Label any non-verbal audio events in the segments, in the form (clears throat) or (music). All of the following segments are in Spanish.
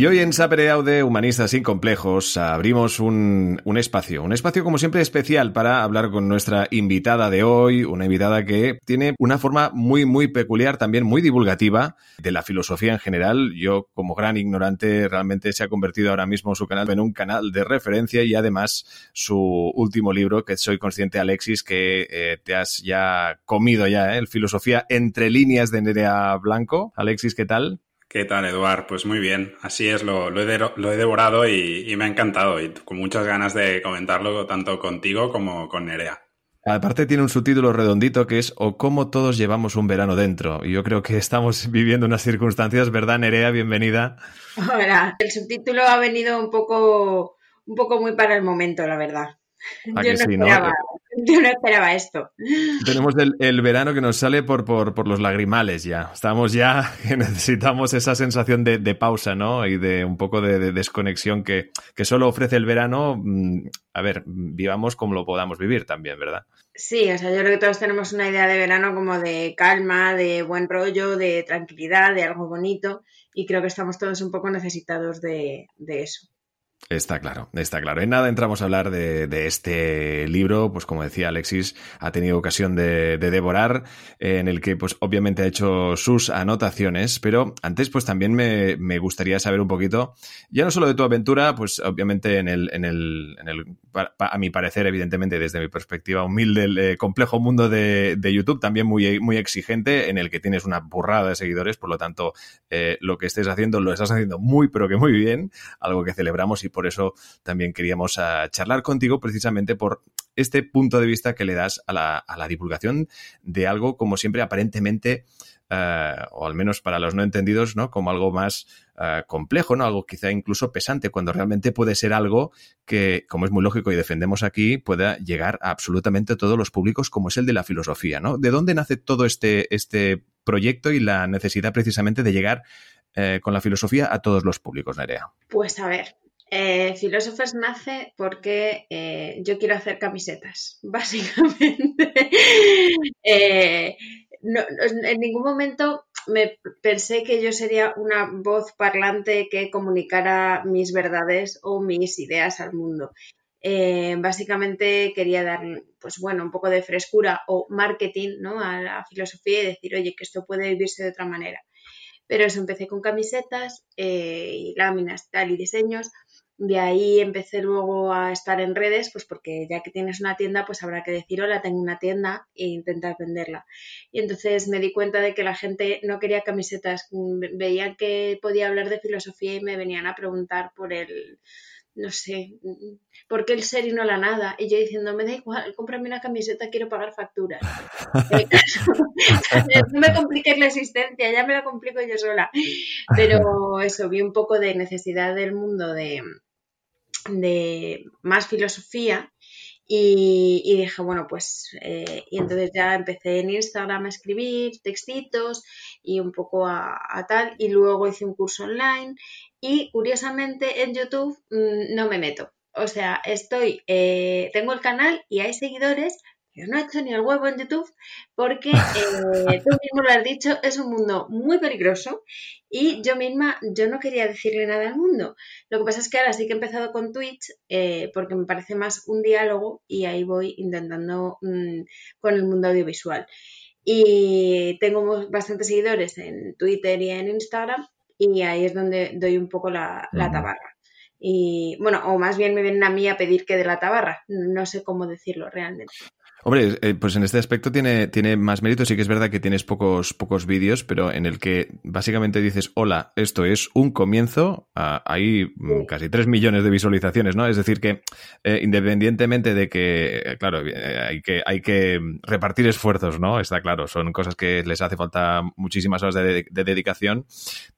Y hoy en Sapere Aude, Humanistas sin Complejos, abrimos un, un, espacio, un espacio como siempre especial para hablar con nuestra invitada de hoy, una invitada que tiene una forma muy, muy peculiar, también muy divulgativa de la filosofía en general. Yo, como gran ignorante, realmente se ha convertido ahora mismo su canal en un canal de referencia y además su último libro, que soy consciente, Alexis, que eh, te has ya comido ya, ¿eh? el Filosofía entre líneas de Nerea Blanco. Alexis, ¿qué tal? ¿Qué tal, Eduard? Pues muy bien. Así es, lo, lo, he, de, lo he, devorado y, y, me ha encantado y con muchas ganas de comentarlo tanto contigo como con Nerea. Aparte tiene un subtítulo redondito que es O cómo todos llevamos un verano dentro. Y yo creo que estamos (laughs) viviendo unas circunstancias, ¿verdad, Nerea? Bienvenida. Hola. El subtítulo ha venido un poco, un poco muy para el momento, la verdad. Yo no, sí, esperaba, ¿no? yo no esperaba esto. Tenemos el, el, verano que nos sale por, por, por, los lagrimales ya. Estamos ya (laughs) que necesitamos esa sensación de, de pausa, ¿no? Y de un poco de, de, desconexión que, que solo ofrece el verano. A ver, vivamos como lo podamos vivir también, ¿verdad? Sí, o sea, yo creo que todos tenemos una idea de verano como de calma, de buen rollo, de tranquilidad, de algo bonito. Y creo que estamos todos un poco necesitados de, de eso. Está claro, está claro. En nada entramos a hablar de, este libro, pues como decía Alexis, ha tenido ocasión de, de, devorar, en el que pues obviamente ha hecho sus anotaciones, pero antes pues también me, me, gustaría saber un poquito, ya no solo de tu aventura, pues obviamente en el, en el, en el a mi parecer, evidentemente desde mi perspectiva humilde, el eh, complejo mundo de, de, YouTube, también muy, muy exigente, en el que tienes una burrada de seguidores, por lo tanto, eh, lo que estés haciendo lo estás haciendo muy, pero que muy bien, algo que celebramos y por eso también queríamos uh, charlar contigo precisamente por este punto de vista que le das a la, divulgación de algo como siempre aparentemente Uh, o al menos para los no entendidos, ¿no? Como algo más uh, complejo, ¿no? Algo quizá incluso pesante, cuando realmente puede ser algo que, como es muy lógico y defendemos aquí, pueda llegar a absolutamente todos los públicos, como es el de la filosofía, ¿no? ¿De dónde nace todo este, este proyecto y la necesidad precisamente de llegar eh, con la filosofía a todos los públicos, Nerea? Pues a ver, eh, nace porque eh, yo quiero hacer camisetas, (laughs) básicamente. eh, no, en ningún momento me pensé que yo sería una voz parlante que comunicara mis verdades o mis ideas al mundo. Eh, básicamente quería dar, pues bueno, un poco de frescura o marketing ¿no? a la filosofía y decir, oye, que esto puede vivirse de otra manera. Pero eso, empecé con camisetas y láminas tal y diseños de ahí empecé luego a estar en redes, pues porque ya que tienes una tienda, pues habrá que decir, hola, tengo una tienda e intentar venderla. Y entonces me di cuenta de que la gente no quería camisetas, veían que podía hablar de filosofía y me venían a preguntar por el, no sé, ¿por qué el ser y no la nada? Y yo diciendo, me da igual, cómprame una camiseta, quiero pagar facturas. (laughs) (laughs) no me compliques la existencia, ya me la complico yo sola. Pero eso, vi un poco de necesidad del mundo de de más filosofía y, dije, bueno, pues, eh, y entonces ya empecé en Instagram a escribir textitos y un poco a, tal, y luego hice un curso online y curiosamente en YouTube mmm, no me meto. O sea, estoy, eh, tengo el canal y hay seguidores, yo no he hecho ni el huevo en YouTube porque (laughs) eh, tú mismo lo has dicho, es un mundo muy peligroso y yo misma, yo no quería decirle nada al mundo. Lo que pasa es que ahora sí que he empezado con Twitch eh, porque me parece más un diálogo y ahí voy intentando mmm, con el mundo audiovisual. Y tengo bastantes seguidores en Twitter y en Instagram y ahí es donde doy un poco la, la tabarra. Y bueno, o más bien me vienen a mí a pedir que de la tabarra, no sé cómo decirlo realmente. Hombre, eh, pues en este aspecto tiene, tiene más mérito. Sí que es verdad que tienes pocos, pocos vídeos, pero en el que básicamente dices, hola, esto es un comienzo. Uh, hay sí. casi 3 millones de visualizaciones, ¿no? Es decir, que eh, independientemente de que, eh, claro, hay que, hay que repartir esfuerzos, ¿no? Está claro, son cosas que les hace falta muchísimas horas de, de dedicación,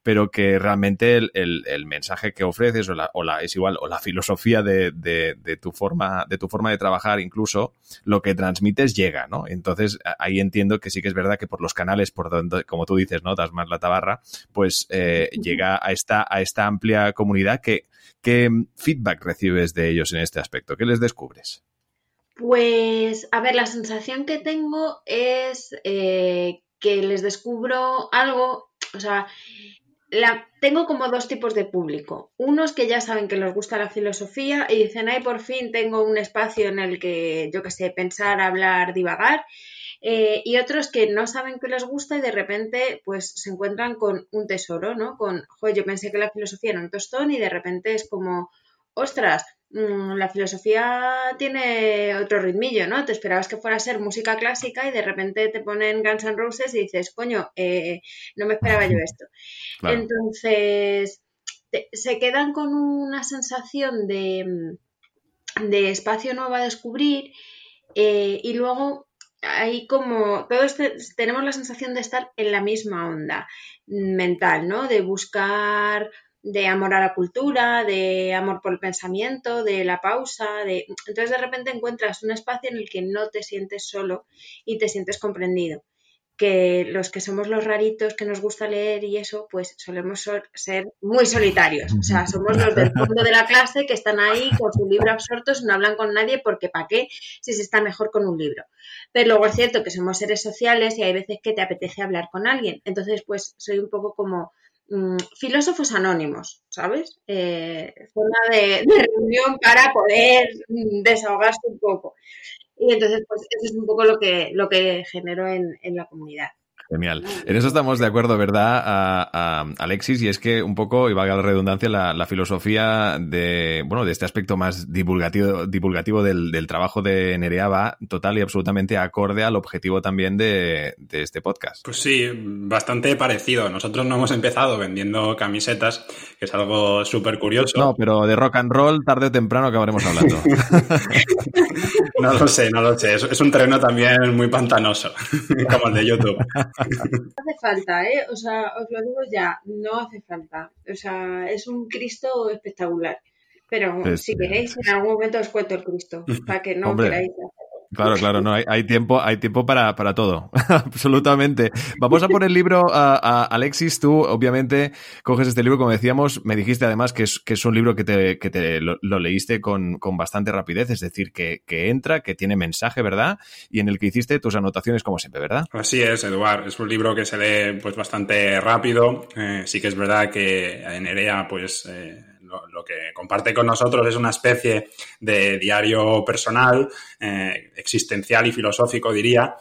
pero que realmente el, el, el, mensaje que ofreces o la, o la, es igual, o la filosofía de, de, de, tu forma, de tu forma de trabajar, incluso lo que transmites llega, ¿no? Entonces ahí entiendo que sí que es verdad que por los canales por donde, como tú dices, ¿no? Das más la tabarra, pues eh, llega a esta, a esta amplia comunidad que, ¿qué feedback recibes de ellos en este aspecto? ¿Qué les descubres? Pues, a ver, la sensación que tengo es eh, que les descubro algo, o sea, la, tengo como dos tipos de público. Unos que ya saben que les gusta la filosofía y dicen, ay, por fin tengo un espacio en el que, yo qué sé, pensar, hablar, divagar. Eh, y otros que no saben que les gusta y de repente pues se encuentran con un tesoro, ¿no? Con, joder, yo pensé que la filosofía era un tostón y de repente es como, ostras, la filosofía tiene otro ritmillo, ¿no? Te esperabas que fuera a ser música clásica y de repente te ponen Guns N' Roses y dices, coño, eh, no me esperaba yo esto. Entonces, se quedan con una sensación de, de espacio nuevo a descubrir eh, y luego hay como, todos tenemos la sensación de estar en la misma onda mental, ¿no? De buscar de amor a la cultura, de amor por el pensamiento, de la pausa, de entonces de repente encuentras un espacio en el que no te sientes solo y te sientes comprendido que los que somos los raritos que nos gusta leer y eso, pues solemos ser muy solitarios. O sea, somos los del fondo de la clase que están ahí con su libro absortos, no hablan con nadie porque ¿para qué si se está mejor con un libro? Pero luego es cierto que somos seres sociales y hay veces que te apetece hablar con alguien. Entonces, pues soy un poco como mm, filósofos anónimos, ¿sabes? Eh, forma de, reunión para poder mm, desahogarse un poco. Y entonces, pues eso es un poco lo que, lo que generó en, en la comunidad. Genial. En eso estamos de acuerdo, ¿verdad, a, Alexis? Y es que un poco, y valga la redundancia, la, filosofía de, bueno, de este aspecto más divulgativo, divulgativo del, trabajo de Nerea va total y absolutamente acorde al objetivo también de, este podcast. Pues sí, bastante parecido. Nosotros no hemos empezado vendiendo camisetas, que es algo súper curioso. No, pero de rock and roll, tarde o temprano acabaremos hablando. (laughs) no lo sé, no lo sé. Es, es un terreno también muy pantanoso, (laughs) como el de YouTube. No (laughs) hace falta, ¿eh? O sea, os lo digo ya, no hace falta. O sea, es un Cristo espectacular. Pero si queréis, en algún momento os cuento el Cristo, para que no queráis Claro, claro, no, hay, tiempo, hay tiempo para, para todo, (laughs) absolutamente. Vamos a por el libro, a, Alexis, tú obviamente coges este libro, como decíamos, me dijiste además que es, que es un libro que te, que te lo, leíste con, con, bastante rapidez, es decir, que, que, entra, que tiene mensaje, ¿verdad? Y en el que hiciste tus anotaciones como siempre, ¿verdad? Así es, Eduard, es un libro que se lee pues bastante rápido, eh, sí que es verdad que en EREA pues... Eh, lo, que comparte con nosotros es una especie de diario personal, eh, existencial y filosófico, diría,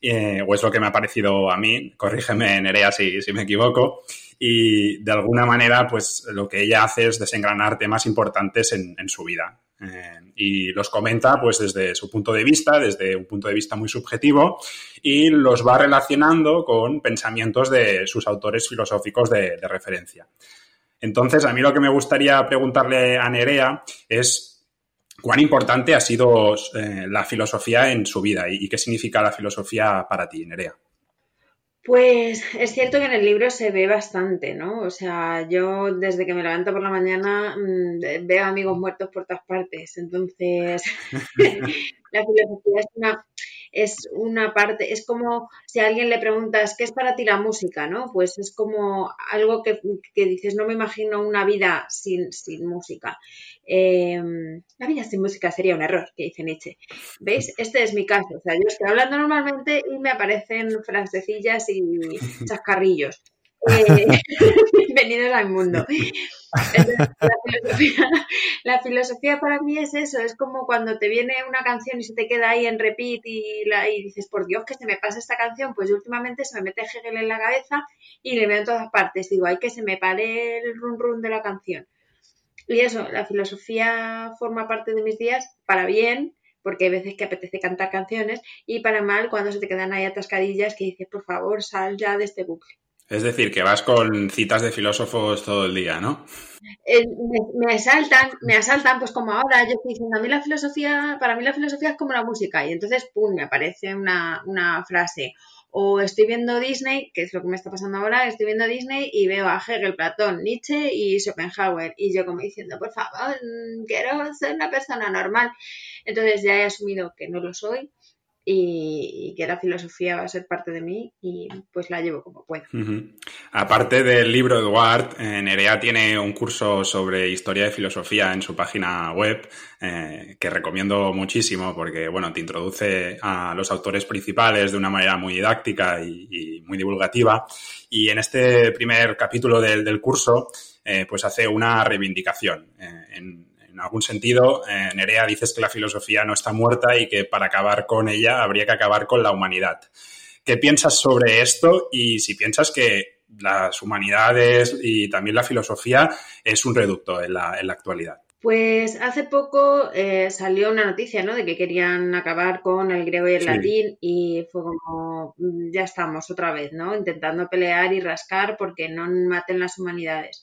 eh, o es lo que me ha parecido a mí, corrígeme Nerea si, si me equivoco, y de alguna manera, pues lo que ella hace es desengranar temas importantes en, su vida. Eh, y los comenta pues desde su punto de vista, desde un punto de vista muy subjetivo, y los va relacionando con pensamientos de sus autores filosóficos de referencia. Entonces, a mí lo que me gustaría preguntarle a Nerea es cuán importante ha sido eh, la filosofía en su vida y, qué significa la filosofía para ti, Nerea. Pues es cierto que en el libro se ve bastante, ¿no? O sea, yo desde que me levanto por la mañana mm, veo amigos muertos por todas partes. Entonces, (laughs) la filosofía es una, es una parte, es como si a alguien le preguntas, ¿qué es para ti la música? ¿no? Pues es como algo que, dices, no me imagino una vida sin, música. Em, la vida sin música sería un error, que dice Nietzsche. ¿Veis? Este es mi caso. O sea, yo estoy hablando normalmente y me aparecen frasecillas y chascarrillos. (laughs) Eh, bienvenidos al mundo. la, filosofía, para mí es eso, es como cuando te viene una canción y se te queda ahí en repeat y, la, y dices, por Dios, que se me pasa esta canción, pues últimamente se me mete Hegel en la cabeza y le veo en todas partes, digo, hay que se me pare el run run de la canción. Y eso, la filosofía forma parte de mis días para bien, porque hay veces que apetece cantar canciones, y para mal cuando se te quedan ahí atascadillas que dices, por favor, sal ya de este bucle. Es decir, que vas con citas de filósofos todo el día, ¿no? Eh, me, asaltan, me asaltan, pues como ahora yo estoy diciendo, a mí la filosofía, para mí la filosofía es como la música, y entonces, pum, me aparece una, una frase. O estoy viendo Disney, que es lo que me está pasando ahora, estoy viendo Disney y veo a Hegel, Platón, Nietzsche y Schopenhauer. Y yo como diciendo, por favor, quiero ser una persona normal. Entonces ya he asumido que no lo soy y, que la filosofía va a ser parte de mí y pues la llevo como puedo. Aparte del libro Eduard, eh, Nerea tiene un curso sobre historia de filosofía en su página web eh, que recomiendo muchísimo porque bueno, te introduce a los autores principales de una manera muy didáctica y, muy divulgativa y en este primer capítulo del, curso eh, pues hace una reivindicación en en algún sentido, eh, Nerea dices que la filosofía no está muerta y que para acabar con ella habría que acabar con la humanidad. ¿Qué piensas sobre esto y si piensas que las humanidades y también la filosofía es un reducto en la, actualidad? Pues hace poco eh, salió una noticia, ¿no? De que querían acabar con el griego y el latín y fue como, mm, ya estamos otra vez, ¿no? Intentando pelear y rascar porque no maten las humanidades.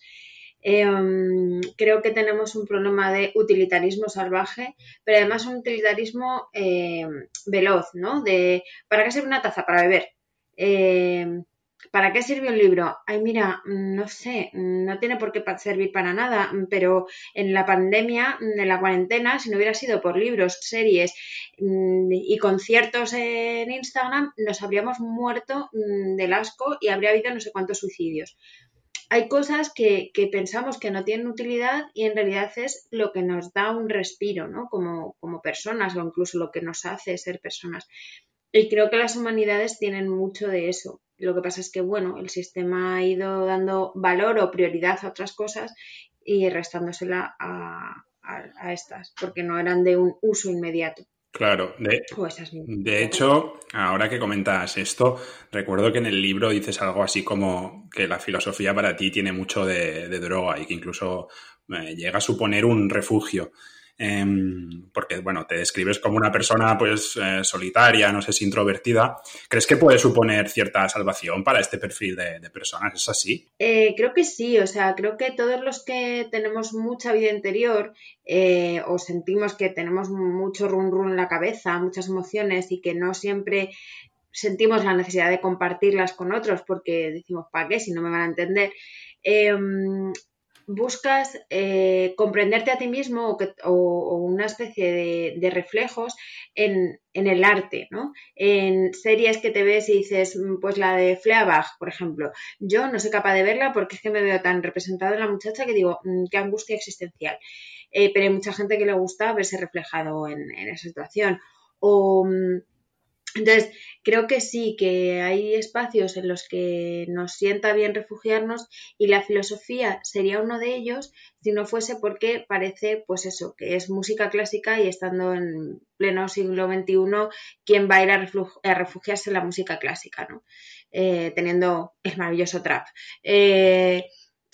Em, creo que tenemos un problema de utilitarismo salvaje, pero además un utilitarismo em, veloz, ¿no? De ¿para qué sirve una taza? Para beber. Em, ¿Para qué sirve un libro? Ay, mira, no sé, no tiene por qué servir para nada, pero en la pandemia, en la cuarentena, si no hubiera sido por libros, series mm, y conciertos en Instagram, nos habríamos muerto mm, del asco y habría habido no sé cuántos suicidios hay cosas que, pensamos que no tienen utilidad y en realidad es lo que nos da un respiro, ¿no? Como, personas o incluso lo que nos hace ser personas. Y creo que las humanidades tienen mucho de eso. Lo que pasa es que, bueno, el sistema ha ido dando valor o prioridad a otras cosas y restándosela a estas, porque no eran de un uso inmediato. Claro, de, de, hecho, ahora que comentas esto, recuerdo que en el libro dices algo así como que la filosofía para ti tiene mucho de, de droga y que incluso eh, llega a suponer un refugio. Em, porque, bueno, te describes como una persona, pues, eh, solitaria, no sé si introvertida. ¿Crees que puede suponer cierta salvación para este perfil de, personas? ¿Es así? Eh, creo que sí, o sea, creo que todos los que tenemos mucha vida interior eh, o sentimos que tenemos mucho run run en la cabeza, muchas emociones y que no siempre sentimos la necesidad de compartirlas con otros porque decimos, ¿para qué? Si no me van a entender. Em, buscas eh, comprenderte a ti mismo o, una especie de, reflejos en, el arte, ¿no? En series que te ves y dices, mm, pues la de Fleabag, por ejemplo. Yo no soy capaz de verla porque es que me veo tan representada en la muchacha que digo, mm, qué angustia existencial. Eh, pero hay mucha gente que le gusta verse reflejado en, en esa situación. O mm, entonces, creo que sí, que hay espacios en los que nos sienta bien refugiarnos y la filosofía sería uno de ellos si no fuese porque parece, pues eso, que es música clásica y estando en pleno siglo XXI, ¿quién va a ir a, refugiarse en la música clásica, ¿no? Eh, teniendo el maravilloso trap. Eh,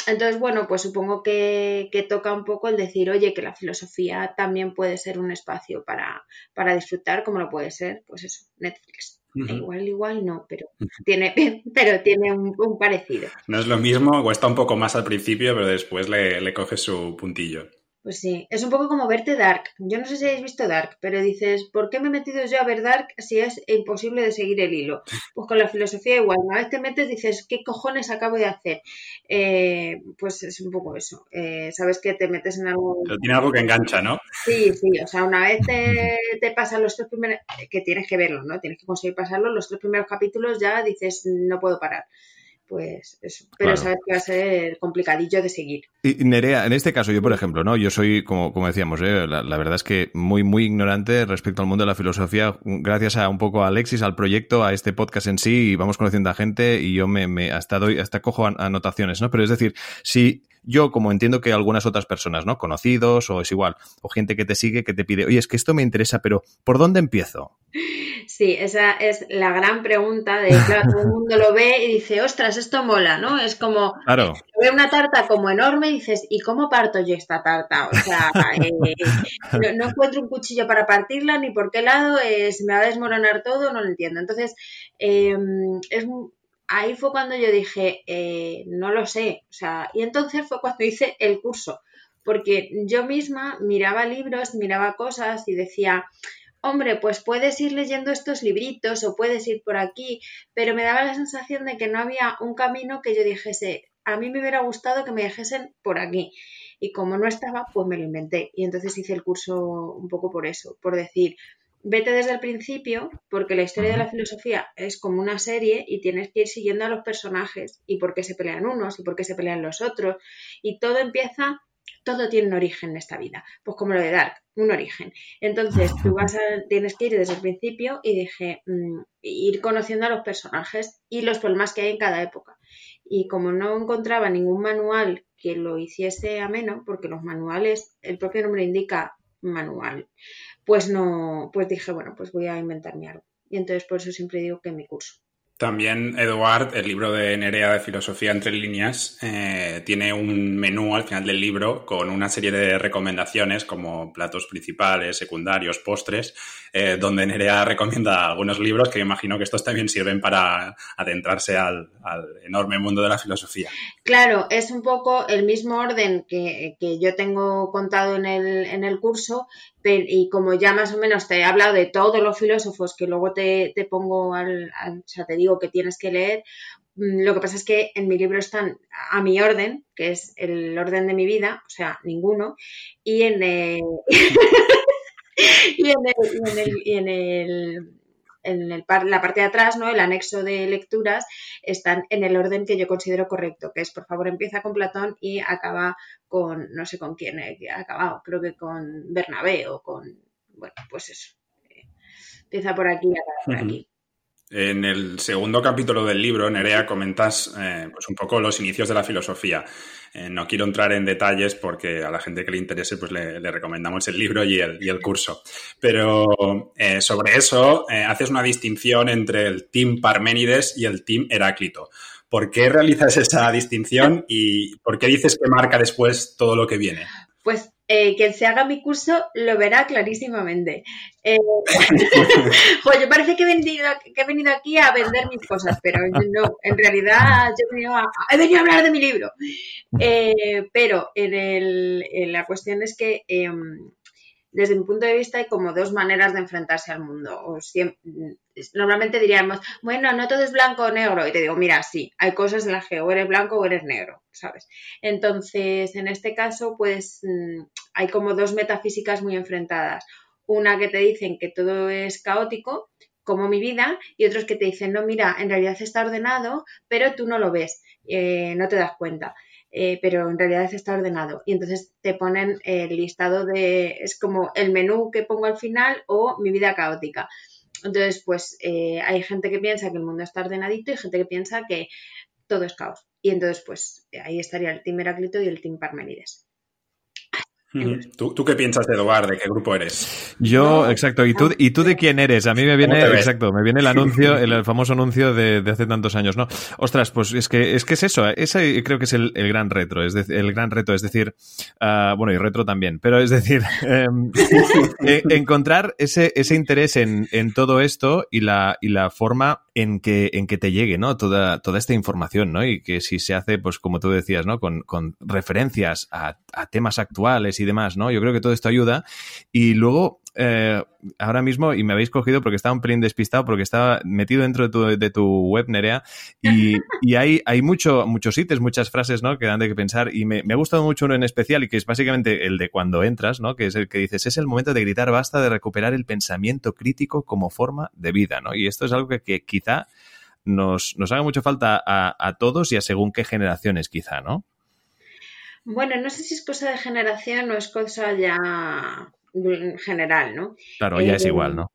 entonces, bueno, pues supongo que, toca un poco el decir, oye, que la filosofía también puede ser un espacio para, para disfrutar, como lo puede ser, pues eso, Netflix. Igual, igual no, pero tiene, (laughs) pero tiene un, parecido. No es lo mismo, cuesta un poco más al principio, pero después le, le coge su puntillo. Pues sí, es un poco como verte Dark. Yo no sé si habéis visto Dark, pero dices, ¿por qué me he metido yo a ver Dark si es imposible de seguir el hilo? Pues con la filosofía igual, una vez te metes dices, ¿qué cojones acabo de hacer? Eh, pues es un poco eso. Eh, Sabes que te metes en algo... Pero tiene algo que engancha, ¿no? Sí, sí, o sea, una vez te, te pasan los tres primeros... que tienes que verlo, ¿no? Tienes que conseguir pasarlo, los tres primeros capítulos ya dices, no puedo parar pues eso. Pero sabes que va a ser complicadillo de seguir. Y Nerea, en este caso, yo por ejemplo, ¿no? Yo soy, como, como decíamos, ¿eh? la, verdad es que muy, muy ignorante respecto al mundo de la filosofía, gracias a un poco a Alexis, al proyecto, a este podcast en sí, y vamos conociendo a gente, y yo me, me hasta doy, hasta cojo anotaciones, ¿no? Pero es decir, si yo, como entiendo que algunas otras personas, ¿no? Conocidos, o es igual, o gente que te sigue, que te pide, oye, es que esto me interesa, pero ¿por dónde empiezo? Sí, esa es la gran pregunta de, claro, todo el (laughs) mundo lo ve y dice, ostras, esto mola, ¿no? Es como, claro. ve una tarta como enorme y dices, ¿y cómo parto yo esta tarta? O sea, eh, no, encuentro un cuchillo para partirla, ni por qué lado, eh, se me va a desmoronar todo, no lo entiendo. Entonces, em, es ahí fue cuando yo dije, eh, no lo sé, o sea, y entonces fue cuando hice el curso, porque yo misma miraba libros, miraba cosas y decía, hombre, pues puedes ir leyendo estos libritos o puedes ir por aquí, pero me daba la sensación de que no había un camino que yo dijese, a mí me hubiera gustado que me dejesen por aquí. Y como no estaba, pues me lo inventé. Y entonces hice el curso un poco por eso, por decir, vete desde el principio, porque la historia de la filosofía es como una serie y tienes que ir siguiendo a los personajes y por qué se pelean unos y por qué se pelean los otros. Y todo empieza, todo tiene un origen en esta vida, pues como lo de Dark, un origen. Entonces tú vas a, (laughs) tienes que ir desde el principio y dije, mm, ir conociendo a los personajes y los problemas que hay en cada época. Y como no encontraba ningún manual que lo hiciese ameno, porque los manuales, el propio nombre indica manual, pues no, pues dije, bueno, pues voy a inventarme algo. Y entonces por eso siempre digo que mi curso. También Eduard, el libro de Nerea de Filosofía entre líneas, eh, tiene un menú al final del libro con una serie de recomendaciones como platos principales, secundarios, postres, eh, donde Nerea recomienda algunos libros que imagino que estos también sirven para adentrarse al, enorme mundo de la filosofía. Claro, es un poco el mismo orden que, que yo tengo contado en el, en el curso, y como ya más o menos te he hablado de todos los filósofos que luego te, pongo al, sea, te digo que tienes que leer, mm, lo que pasa es que en mi libro están a mi orden, que es el orden de mi vida, o sea, ninguno, y en el, (laughs) y en el en la parte de atrás, ¿no? El anexo de lecturas están en el orden que yo considero correcto, que es, por favor, empieza con Platón y acaba con, no sé con quién he acabado, creo que con Bernabé o con, bueno, pues eso. Empieza por aquí y acaba por aquí. En el segundo capítulo del libro, Nerea, comentas eh, pues un poco los inicios de la filosofía. Eh, no quiero entrar en detalles porque a la gente que le interese pues le, recomendamos el libro y el, y el curso. Pero eh, sobre eso haces una distinción entre el team Parménides y el team Heráclito. ¿Por qué realizas esa distinción y por qué dices que marca después todo lo que viene? Pues eh, quien se haga mi curso lo verá clarísimamente. Eh, (laughs) pues yo parece que he, venido, que he venido aquí a vender mis cosas, pero no, en realidad yo he venido a, he venido a hablar de mi libro. Eh, pero en, el, en la cuestión es que em, desde mi punto de vista hay como dos maneras de enfrentarse al mundo. O normalmente diríamos, bueno, no todo es blanco o negro. Y te digo, mira, sí, hay cosas en las que o eres blanco o eres negro, ¿sabes? Entonces, en este caso, pues mm, hay como dos metafísicas muy enfrentadas. Una que te dicen que todo es caótico, como mi vida, y otros que te dicen, no, mira, en realidad está ordenado, pero tú no lo ves, eh, no te das cuenta. Eh, pero en realidad está ordenado. Y entonces te ponen el listado de, es como el menú que pongo al final o mi vida caótica. Entonces, pues eh, hay gente que piensa que el mundo está ordenadito y gente que piensa que todo es caos. Y entonces, pues ahí estaría el Team Heráclito y el Team Parmenides. ¿Tú, ¿Tú, qué piensas de Dobar? ¿De qué grupo eres? Yo, exacto. ¿Y tú, ¿Y tú de quién eres? A mí me viene, exacto, me viene el anuncio, el, famoso anuncio de, hace tantos años, ¿no? Ostras, pues es que es, que es eso. Ese creo que es el, gran retro, es el gran reto, es decir, ah, bueno, y retro también, pero es decir, (laughs) em, e, encontrar ese, ese interés en, en, todo esto y la, y la forma en que, en que te llegue, ¿no? Toda, toda esta información, ¿no? Y que si se hace, pues como tú decías, ¿no? Con, con referencias a, a temas actuales y demás, ¿no? Yo creo que todo esto ayuda. Y luego, eh, ahora mismo, y me habéis cogido porque estaba un pelín despistado, porque estaba metido dentro de tu, de tu web, Nerea, y, (laughs) y hay, hay mucho, muchos ítems, muchas frases, ¿no? Que dan de que pensar, y me, me, ha gustado mucho uno en especial, y que es básicamente el de cuando entras, ¿no? Que es el que dices, es el momento de gritar, basta de recuperar el pensamiento crítico como forma de vida, ¿no? Y esto es algo que, que quizá nos, nos haga mucho falta a, a todos y a según qué generaciones, quizá, ¿no? Bueno, no sé si es cosa de generación o es cosa ya general, ¿no? Claro, ya es eh, igual, ¿no?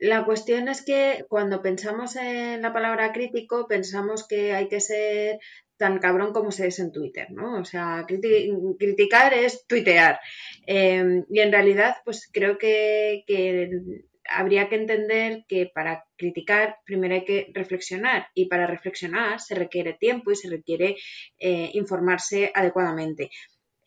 La cuestión es que cuando pensamos en la palabra crítico, pensamos que hay que ser tan cabrón como se es en Twitter, ¿no? O sea, criticar es tuitear. Em, y en realidad, pues creo que, que habría que entender que para criticar primero hay que reflexionar y para reflexionar se requiere tiempo y se requiere eh, informarse adecuadamente.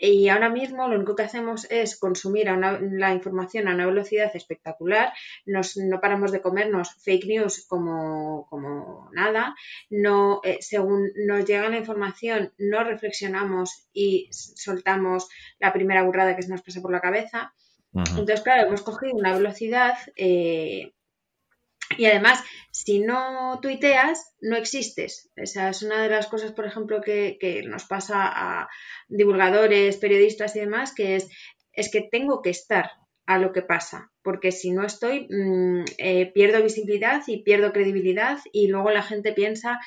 Y ahora mismo lo único que hacemos es consumir la información a una velocidad espectacular, Nos, no paramos de comernos fake news como, como nada, no, eh, según nos llega la información no reflexionamos y soltamos la primera burrada que se nos pasa por la cabeza. Entonces, claro, hemos cogido una velocidad eh, y además, si no tuiteas, no existes. Esa es una de las cosas, por ejemplo, que, nos pasa a divulgadores, periodistas y demás, que es, es que tengo que estar a lo que pasa, porque si no estoy, mm, eh, pierdo visibilidad y pierdo credibilidad y luego la gente piensa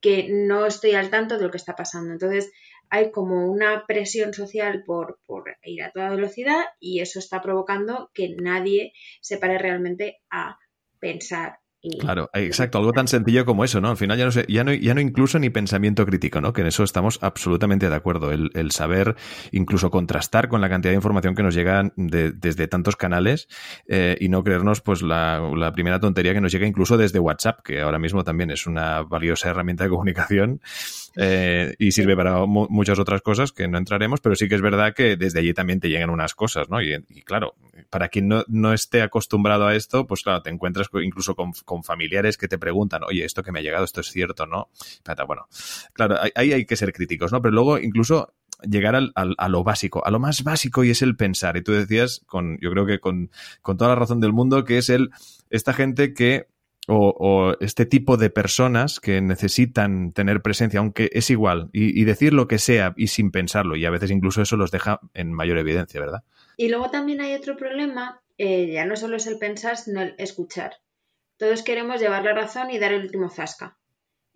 que no estoy al tanto de lo que está pasando. Entonces, hay como una presión social por, por ir a toda velocidad y eso está provocando que nadie se pare realmente a pensar Claro, exacto, algo tan sencillo como eso, ¿no? Al final ya no, sé, ya no, ya no incluso ni pensamiento crítico, ¿no? Que en eso estamos absolutamente de acuerdo. El, el saber incluso contrastar con la cantidad de información que nos llega desde tantos canales eh, y no creernos pues la, la, primera tontería que nos llega incluso desde WhatsApp, que ahora mismo también es una valiosa herramienta de comunicación eh, y sirve para muchas otras cosas que no entraremos, pero sí que es verdad que desde allí también te llegan unas cosas, ¿no? Y, y claro, para quien no, no, esté acostumbrado a esto, pues claro, te encuentras incluso con, con, familiares que te preguntan, oye, esto que me ha llegado, esto es cierto, ¿no? Bueno, claro, ahí hay que ser críticos, ¿no? Pero luego incluso llegar al, al, a lo básico, a lo más básico y es el pensar. Y tú decías, con, yo creo que con, con toda la razón del mundo, que es el, esta gente que o, este tipo de personas que necesitan tener presencia, aunque es igual, y, decir lo que sea y sin pensarlo, y a veces incluso eso los deja en mayor evidencia, ¿verdad? Y luego también hay otro problema, eh, ya no solo es el pensar, sino el escuchar. Todos queremos llevar la razón y dar el último zasca.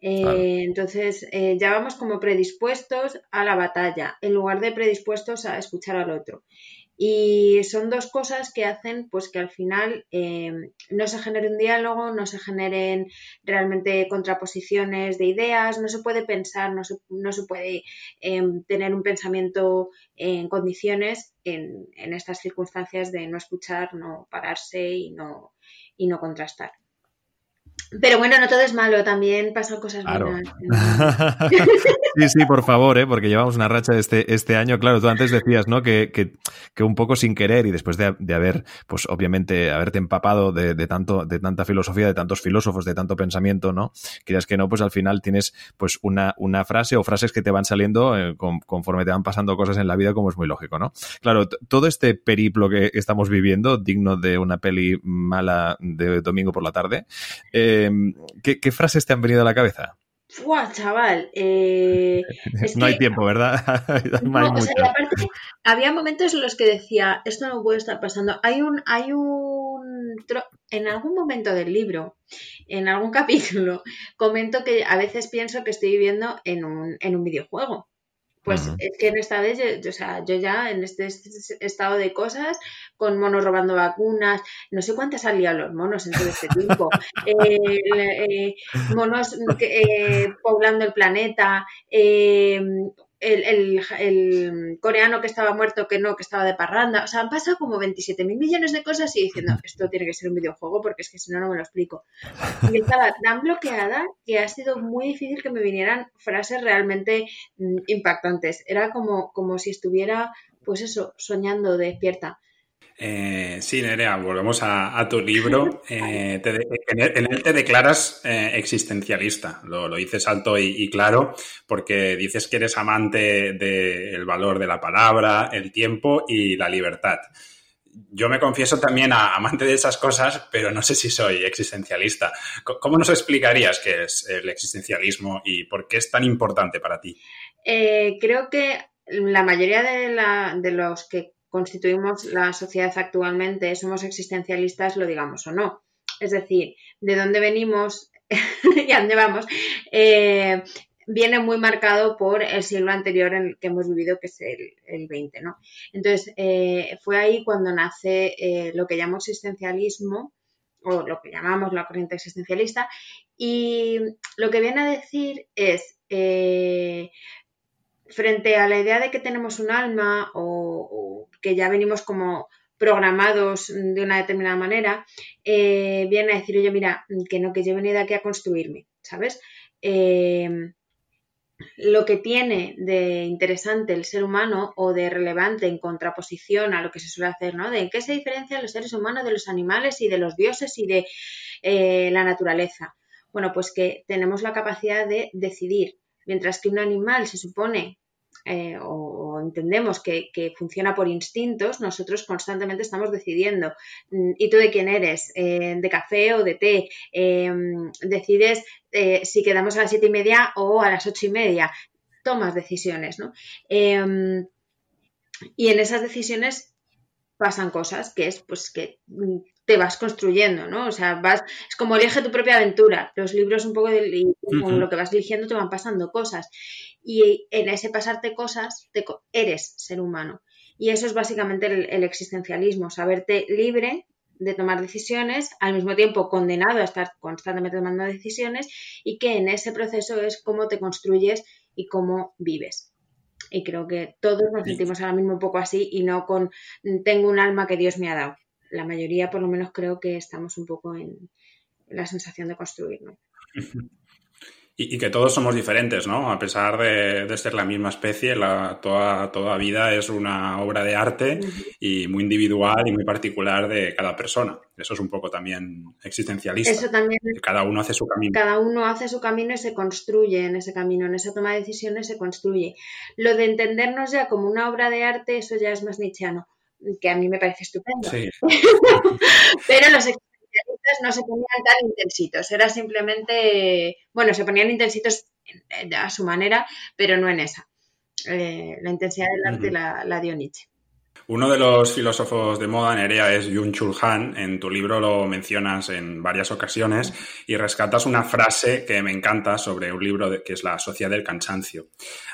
Eh, entonces, eh, ya vamos como predispuestos a la batalla, en lugar de predispuestos a escuchar al otro. Y son dos cosas que hacen pues que al final eh, no se genere un diálogo, no se generen realmente contraposiciones de ideas, no se puede pensar, no se, no se puede em, tener un pensamiento en condiciones en, en, estas circunstancias de no escuchar, no pararse y no, y no contrastar. Pero bueno, no todo es malo, también pasan cosas buenas. (laughs) sí, sí, por favor, ¿eh? porque llevamos una racha este, este año. Claro, tú antes decías, ¿no? Que, que, que un poco sin querer y después de, de haber, pues obviamente, haberte empapado de, de, tanto, de tanta filosofía, de tantos filósofos, de tanto pensamiento, ¿no? Quieras que no, pues al final tienes pues una, una frase o frases que te van saliendo eh, con, conforme te van pasando cosas en la vida, como es muy lógico, ¿no? Claro, todo este periplo que estamos viviendo, digno de una peli mala de domingo por la tarde, eh, Em, ¿qué, frases te han venido a la cabeza? ¡Fua, chaval! Eh, (laughs) no hay tiempo, ¿verdad? (laughs) había momentos en los que decía, esto no puede estar pasando. Hay un, hay un, en algún momento del libro, en algún (laughs) capítulo, comento que a veces pienso que estoy viviendo en un, en un videojuego. Pues es que en esta vez, yo, o sea, yo ya en este, estado de cosas, con monos robando vacunas, no sé cuántas liado los monos en todo este tiempo, (laughs) eh, eh, monos eh, poblando el planeta, el, el, coreano que estaba muerto, que no, que estaba de parranda. O sea, han pasado como 27 mil millones de cosas y diciendo, esto tiene que ser un videojuego porque es que si no, no me lo explico. Y estaba tan bloqueada que ha sido muy difícil que me vinieran frases realmente mm, impactantes. Era como, como si estuviera, pues eso, soñando despierta. Eh, sí, Nerea, volvemos a, tu (laughs) libro. Eh, en, él, te declaras eh, existencialista, lo, dices alto y, claro, porque dices que eres amante del valor de la palabra, el tiempo y la libertad. Yo me confieso también amante de esas cosas, pero no sé si soy existencialista. ¿Cómo nos explicarías qué es el existencialismo y por qué es tan importante para ti? creo que la mayoría de, de los que constituimos la sociedad actualmente, somos existencialistas, lo digamos o no. Es decir, de dónde venimos (laughs) y a dónde vamos, eh, viene muy marcado por el siglo anterior en el que hemos vivido, que es el, el 20, ¿no? Entonces, eh, fue ahí cuando nace eh, lo que llamo existencialismo, o lo que llamamos la corriente existencialista, y lo que viene a decir es frente a la idea de que tenemos un alma o, que ya venimos como programados de una determinada manera, eh, viene a decir, oye, mira, que no, que yo he venido aquí a construirme, ¿sabes? Eh, lo que tiene de interesante el ser humano o de relevante en contraposición a lo que se suele hacer, ¿no? De en qué se diferencian los seres humanos de los animales y de los dioses y de eh, la naturaleza. Bueno, pues que tenemos la capacidad de decidir, mientras que un animal se supone eh, o, entendemos que, funciona por instintos, nosotros constantemente estamos decidiendo. Mm, ¿Y tú de quién eres? Eh, ¿De café o de té? Em, decides eh, si quedamos a las siete y media o a las ocho y media. Tomas decisiones, ¿no? Em, y en esas decisiones pasan cosas, que es pues que mm, te vas construyendo, ¿no? O sea, vas, es como elige tu propia aventura. Los libros un poco de, con lo que vas eligiendo te van pasando cosas. Y en ese pasarte cosas, te, eres ser humano. Y eso es básicamente el, existencialismo, saberte libre de tomar decisiones, al mismo tiempo condenado a estar constantemente tomando decisiones y que en ese proceso es cómo te construyes y cómo vives. Y creo que todos nos sentimos ahora mismo un poco así y no con tengo un alma que Dios me ha dado. La mayoría, por lo menos, creo que estamos un poco en, la sensación de construirnos. (laughs) Y, que todos somos diferentes, ¿no? A pesar de, ser la misma especie, la, toda, toda vida es una obra de arte y muy individual y muy particular de cada persona. Eso es un poco también existencialista. Eso también. cada uno hace su camino. Cada uno hace su camino y se construye en ese camino, en esa toma de decisiones se construye. Lo de entendernos ya como una obra de arte, eso ya es más nichiano, que a mí me parece estupendo. Sí. (laughs) Pero los no se ponían tan intensitos, era simplemente, bueno, se ponían intensitos a su manera, pero no en esa. Eh, la intensidad del arte la, dio Nietzsche. Uno de los filósofos de moda, Nerea, es Jung Chul Han. En tu libro lo mencionas en varias ocasiones y rescatas una frase que me encanta sobre un libro que es La sociedad del cansancio.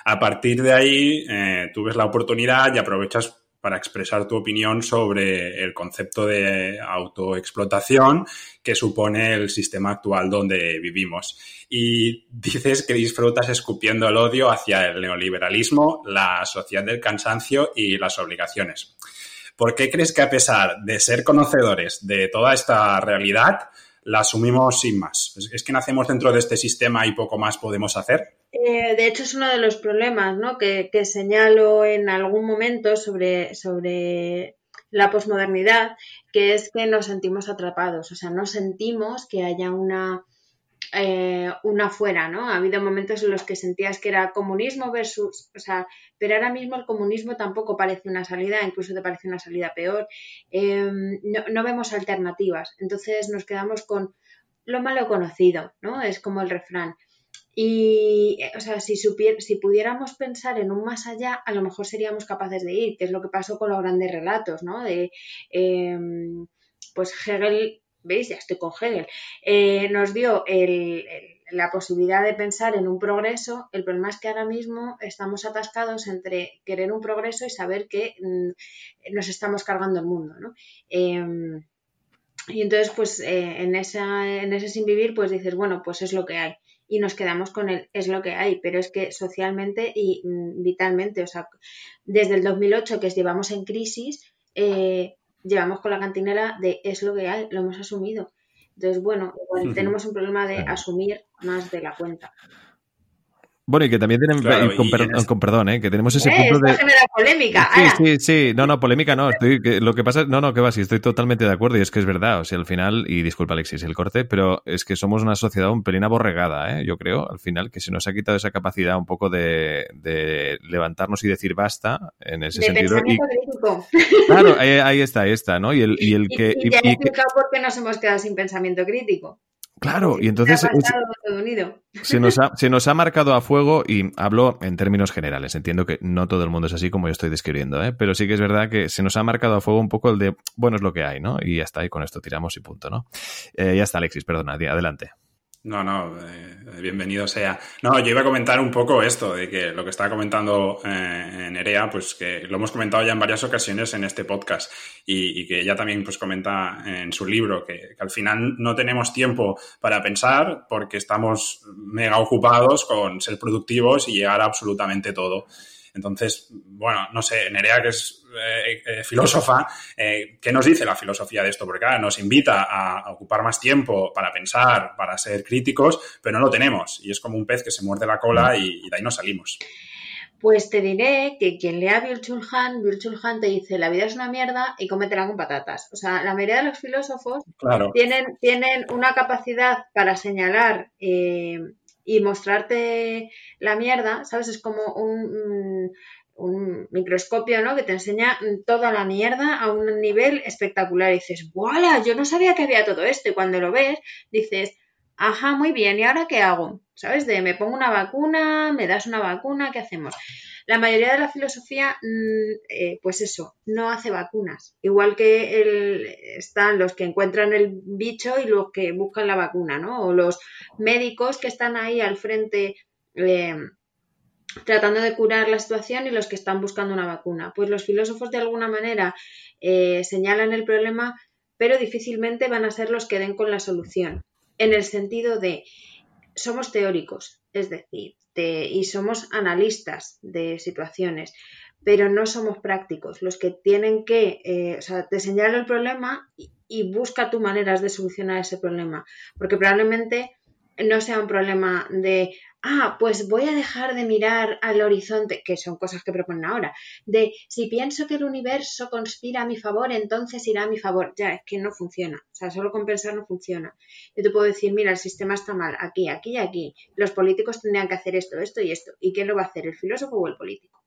A partir de ahí, eh, tú ves la oportunidad y aprovechas para expresar tu opinión sobre el concepto de autoexplotación que supone el sistema actual donde vivimos. Y dices que disfrutas escupiendo el odio hacia el neoliberalismo, la sociedad del cansancio y las obligaciones. ¿Por qué crees que a pesar de ser conocedores de toda esta realidad, la asumimos sin más? ¿Es que nacemos dentro de este sistema y poco más podemos hacer? Eh, de hecho, es uno de los problemas ¿no? que, señalo en algún momento sobre, sobre la posmodernidad, que es que nos sentimos atrapados, o sea, no sentimos que haya una, eh, una fuera, ¿no? Ha habido momentos en los que sentías que era comunismo versus, o sea, pero ahora mismo el comunismo tampoco parece una salida, incluso te parece una salida peor. Em, no, no, vemos alternativas, entonces nos quedamos con lo malo conocido, ¿no? Es como el refrán. Y, eh, o sea, si, si pudiéramos pensar en un más allá, a lo mejor seríamos capaces de ir, que es lo que pasó con los grandes relatos, ¿no? De, em, pues Hegel, ¿veis? Ya estoy con Hegel, eh, nos dio la posibilidad de pensar en un progreso. El problema es que ahora mismo estamos atascados entre querer un progreso y saber que mm, nos estamos cargando el mundo, ¿no? Em, y entonces, pues eh, en, esa, en ese sin vivir, pues dices, bueno, pues es lo que hay y nos quedamos con el es lo que hay, pero es que socialmente y mm, vitalmente, o sea, desde el 2008 que llevamos en crisis, eh, llevamos con la cantinera de es lo que hay, lo hemos asumido. Entonces, bueno, tenemos un problema de asumir más de la cuenta. Bueno, y que también tienen, con, perdón, ¿eh? que tenemos ese eh, punto de... genera polémica. Sí, sí, sí, no, no, polémica no, estoy, lo que pasa, no, no, que va, sí, estoy totalmente de acuerdo y es que es verdad, o sea, al final, y disculpa Alexis el corte, pero es que somos una sociedad un pelín aborregada, ¿eh? yo creo, al final, que se nos ha quitado esa capacidad un poco de, levantarnos y decir basta, en ese sentido. Y, claro, ahí, está, ahí está, ¿no? Y el, y el que... Y, y, por qué nos hemos quedado sin pensamiento crítico. Claro, y entonces se nos, ha, (laughs) se nos ha marcado a fuego y hablo en términos generales. Entiendo que no todo el mundo es así como yo estoy describiendo, ¿eh? pero sí que es verdad que se nos ha marcado a fuego un poco el de, bueno, es lo que hay, ¿no? Y ya está, y con esto tiramos y punto, ¿no? Eh, ya está, Alexis, perdona, adelante. No, no, eh, bienvenido sea. No, yo iba a comentar un poco esto, de que lo que estaba comentando eh, Nerea, pues que lo hemos comentado ya en varias ocasiones en este podcast y, que ella también pues comenta en su libro que, al final no tenemos tiempo para pensar porque estamos mega ocupados con ser productivos y llegar a absolutamente todo. Entonces, bueno, no sé, Nerea, que es eh, eh, filósofa, eh, ¿qué nos dice la filosofía de esto? Porque claro, nos invita a, ocupar más tiempo para pensar, para ser críticos, pero no lo tenemos. Y es como un pez que se muerde la cola y, de ahí no salimos. Pues te diré que quien lea Bill Chulhan, Bill Chulhan te dice la vida es una mierda y cómetela con patatas. O sea, la mayoría de los filósofos tienen, tienen una capacidad para señalar y mostrarte la mierda, ¿sabes? Es como un, un microscopio, ¿no? Que te enseña toda la mierda a un nivel espectacular. Y dices, ¡Voilà! Yo no sabía que había todo esto. Y cuando lo ves, dices, ajá, muy bien, ¿y ahora qué hago? ¿Sabes? De me pongo una vacuna, me das una vacuna, ¿qué hacemos? La mayoría de la filosofía, mm, eh, pues eso, no hace vacunas. Igual que el, están los que encuentran el bicho y los que buscan la vacuna, ¿no? O los médicos que están ahí al frente eh, tratando de curar la situación y los que están buscando una vacuna. Pues los filósofos de alguna manera eh, señalan el problema, pero difícilmente van a ser los que den con la solución. En el sentido de, somos teóricos, es decir, y somos analistas de situaciones, pero no somos prácticos. Los que tienen que, eh, o sea, te señala el problema y, y busca tu maneras de solucionar ese problema, porque probablemente no sea un problema de, ah, pues voy a dejar de mirar al horizonte, que son cosas que proponen ahora, de si pienso que el universo conspira a mi favor, entonces irá a mi favor. Ya, es que no funciona. O sea, solo con pensar no funciona. Yo te puedo decir, mira, el sistema está mal, aquí, aquí y aquí. Los políticos tendrían que hacer esto, esto y esto. ¿Y quién lo va a hacer, el filósofo o el político?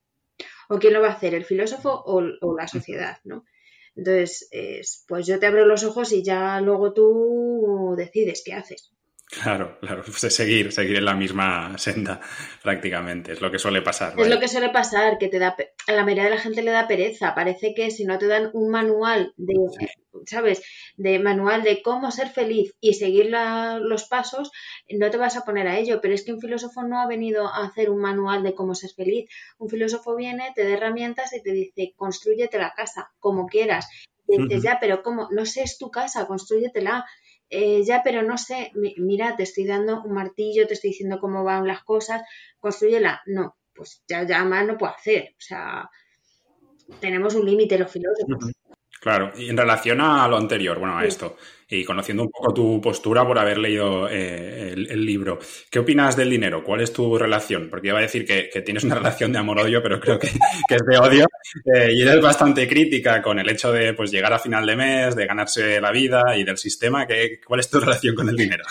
¿O quién lo va a hacer, el filósofo o, la sociedad? ¿no? Entonces, pues yo te abro los ojos y ya luego tú decides qué haces. Claro, claro, (laughs) pues seguir, seguir en la misma senda prácticamente, es lo que suele pasar. Es lo que suele pasar, que te da, a la mayoría de la gente le da pereza, parece que si no te dan un manual de, ¿sabes? De manual de cómo ser feliz y seguir los pasos, no te vas a poner a ello, pero es que un filósofo no ha venido a hacer un manual de cómo ser feliz, un filósofo viene, te da herramientas y te dice, construyete la casa, como quieras. Y dices, ya, pero ¿cómo? No sé, es tu casa, construyetela eh, ya, pero no sé, mira, te estoy dando un martillo, te estoy diciendo cómo van las cosas, construyela. No, pues ya, ya más no puedo hacer. O sea, tenemos un límite los filósofos. Claro, y en relación a lo anterior, bueno, a esto, y conociendo un poco tu postura por haber leído eh, el, libro, ¿qué opinas del dinero? ¿Cuál es tu relación? Porque iba a decir que, tienes una (laughs) relación de amor-odio, pero creo que, es de odio, eh, y eres bastante crítica con el hecho de pues, llegar a final de mes, de ganarse la vida y del sistema. ¿qué, ¿Cuál es tu relación con el dinero?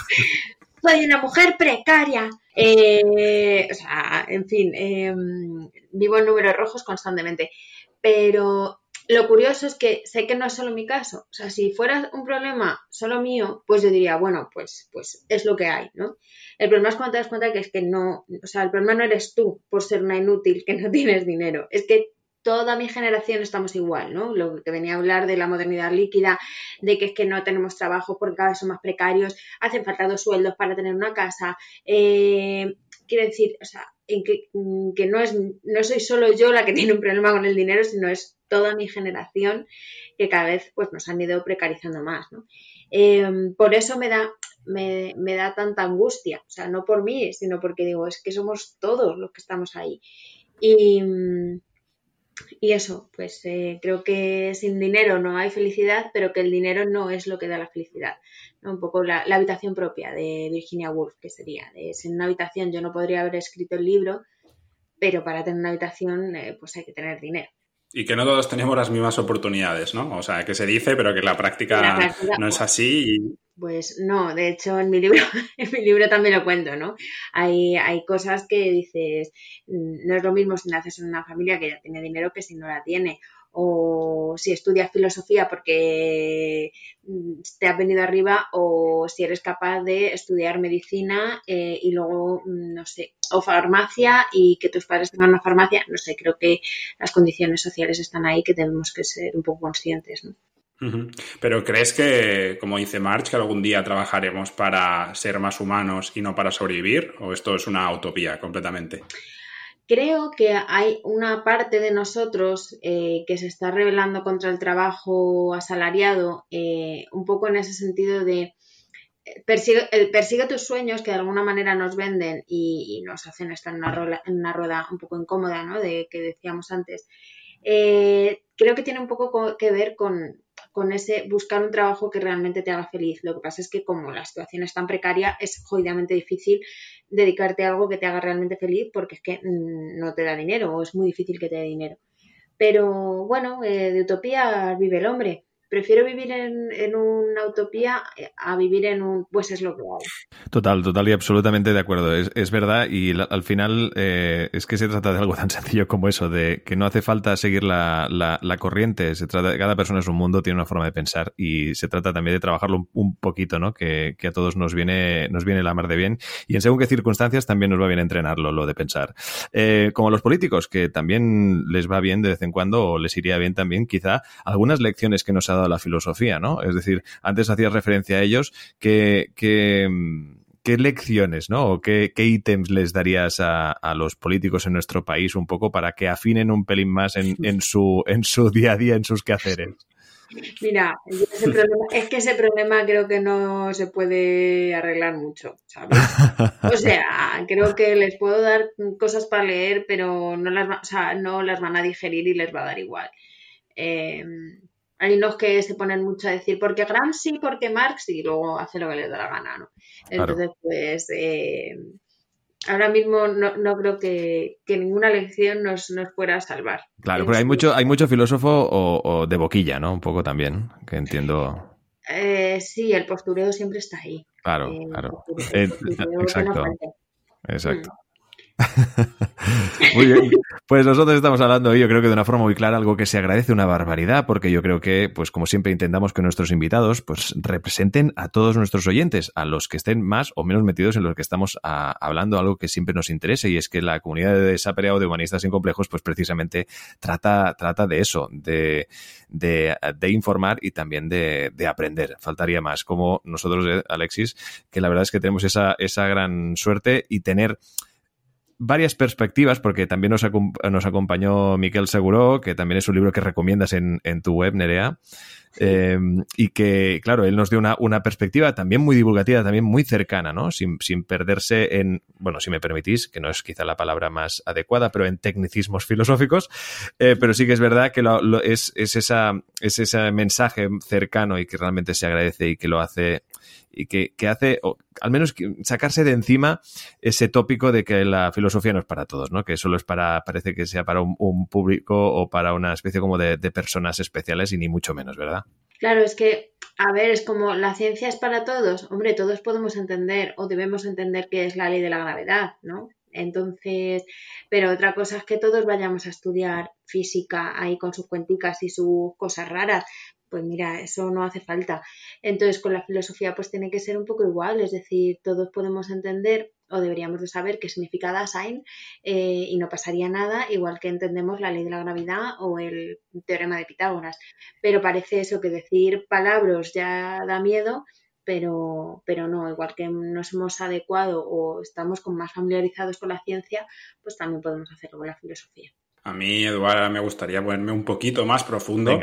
Soy una mujer precaria. Eh, o sea, en fin, vivo en números rojos constantemente. Pero lo curioso es que sé que no es solo mi caso. O sea, si fuera un problema solo mío, pues yo diría, bueno, pues, pues es lo que hay, ¿no? El problema es cuando te das cuenta que es que no, o sea, el problema no eres tú por ser una inútil que no (laughs) tienes dinero. Es que toda mi generación estamos igual, ¿no? Lo que venía a hablar de la modernidad líquida, de que es que no tenemos trabajo porque cada vez son más precarios, hacen falta dos sueldos para tener una casa. Eh, quiere decir, o sea, en que, que, no, es, no soy solo yo la que (laughs) tiene un problema con el dinero, sino es toda mi generación que cada vez pues, nos han ido precarizando más. Em, por eso me da, me, da tanta angustia, o sea, no por mí, sino porque digo, es que somos todos los que estamos ahí. Y, y eso, pues eh, creo que sin dinero no hay felicidad, pero que el dinero no es lo que da la felicidad. Un poco la, habitación propia de Virginia Woolf, que sería, de, en una habitación yo no podría haber escrito el libro, pero para tener una habitación eh, pues hay que tener dinero. Y que no todos tenemos las mismas oportunidades, ¿no? O sea, que se dice, pero que la práctica, no es así. Pues no, de hecho en mi libro, (laughs) en mi libro también lo cuento, ¿no? Hay, hay cosas que dices, mm, no es lo mismo si naces en una familia que ya tiene dinero que si no la tiene o si estudias filosofía porque mm, te has venido arriba o si eres capaz de estudiar medicina eh, y luego, mm, no sé, o farmacia y que tus padres tengan una farmacia, no sé, creo que las condiciones sociales están ahí que tenemos que ser un poco conscientes, ¿no? Pero ¿crees que, como dice March, que algún día trabajaremos para ser más humanos y no para sobrevivir? ¿O esto es una utopía completamente? Creo que hay una parte de nosotros eh, que se está rebelando contra el trabajo asalariado, eh, un poco en ese sentido de eh, persigue, persigue, tus sueños que de alguna manera nos venden y, nos hacen estar en una, en una, rueda un poco incómoda, ¿no? De que decíamos antes. creo que tiene un poco que ver con, con ese buscar un trabajo que realmente te haga feliz. Lo que pasa es que como la situación es tan precaria, es jodidamente difícil dedicarte a algo que te haga realmente feliz porque es que mm, no te da dinero o es muy difícil que te dé dinero. Pero bueno, eh, de utopía vive el hombre. Prefiero vivir en, una utopía eh, a vivir en un, pues es lo que hago. Total, total y absolutamente de acuerdo. Es, verdad y al final eh, es que se trata de algo tan (laughs) sencillo como eso, de que no hace falta seguir la, corriente. Se trata, cada persona es un mundo, tiene una forma de pensar y se trata también de trabajarlo un, poquito, ¿no? Que, que, a todos nos viene, nos viene la mar de bien y en según qué circunstancias también nos va bien entrenarlo, lo de pensar. Eh, como los políticos, que también les va bien de vez en cuando o les iría bien también quizá algunas lecciones que nos ha dado la filosofía, ¿no? Es decir, antes hacías referencia a ellos, que, que ¿qué lecciones, ¿no? O qué, ítems les darías a, los políticos en nuestro país un poco para que afinen un pelín más en, en, su, en su día a día, en sus quehaceres? Mira, es que ese problema creo que no se puede arreglar mucho, ¿sabes? O sea, creo que les puedo dar cosas para leer, pero no las, no las van a digerir y les va a dar igual. Eh, hay unos que se ponen mucho a decir, porque Gramsci, porque Marx, y luego hace lo que les da la gana, ¿no? Entonces, pues, eh, ahora mismo no, creo que, ninguna lección nos, nos pueda salvar. Claro, pero hay mucho, hay mucho filósofo o, de boquilla, ¿no? Un poco también, que entiendo. Eh, sí, el postureo siempre está ahí. Claro, eh, claro. exacto. Exacto. (laughs) Muy bien. Pues nosotros estamos hablando hoy, yo creo que de una forma muy clara, algo que se agradece una barbaridad, porque yo creo que, pues como siempre intentamos que nuestros invitados, pues representen a todos nuestros oyentes, a los que estén más o menos metidos en lo que estamos ah, hablando, algo que siempre nos interesa, y es que la comunidad de Saperea o de Humanistas sin Complejos, pues precisamente trata, trata de eso, de, de, informar y también de, de, aprender. Faltaría más, como nosotros, eh, Alexis, que la verdad es que tenemos esa, esa gran suerte y tener varias perspectivas, porque también nos, acompañó Miquel Seguro, que también es un libro que recomiendas en, en tu web, Nerea. Em, y que, claro, él nos dio una, una, perspectiva también muy divulgativa, también muy cercana, ¿no? Sin, sin, perderse en, bueno, si me permitís, que no es quizá la palabra más adecuada, pero en tecnicismos filosóficos, eh, pero sí que es verdad que lo, es, es, esa, es ese mensaje cercano y que realmente se agradece y que lo hace y que, que hace, o, al menos sacarse de encima ese tópico de que la filosofía no es para todos, ¿no? Que solo es para, parece que sea para un, público o para una especie como de, de, personas especiales y ni mucho menos, ¿verdad? Claro, es que, a ver, es como la ciencia es para todos. Hombre, todos podemos entender o debemos entender qué es la ley de la gravedad, ¿no? Entonces, pero otra cosa es que todos vayamos a estudiar física ahí con sus cuenticas y sus cosas raras, pues mira, eso no hace falta. Entonces, con la filosofía pues tiene que ser un poco igual, es decir, todos podemos entender o deberíamos de saber qué significa Dasein eh, y no pasaría nada, igual que entendemos la ley de la gravedad o el teorema de Pitágoras. Pero parece eso que decir palabras ya da miedo, pero, pero no, igual que nos hemos adecuado o estamos con más familiarizados con la ciencia, pues también podemos hacerlo con la filosofía. A mí, Eduardo, me gustaría ponerme un poquito más profundo,